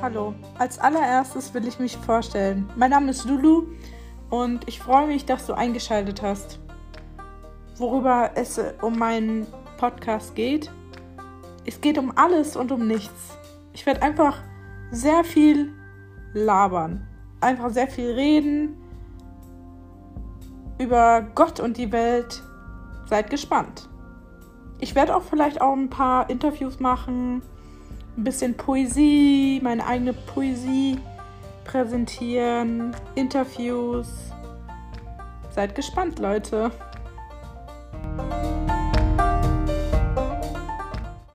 hallo. Als allererstes will ich mich vorstellen. Mein Name ist Lulu und ich freue mich, dass du eingeschaltet hast. Worüber es um meinen Podcast geht? Es geht um alles und um nichts. Ich werde einfach sehr viel labern. Einfach sehr viel reden über Gott und die Welt. Seid gespannt. Ich werde auch vielleicht auch ein paar Interviews machen, ein bisschen Poesie, meine eigene Poesie präsentieren, Interviews. Seid gespannt, Leute.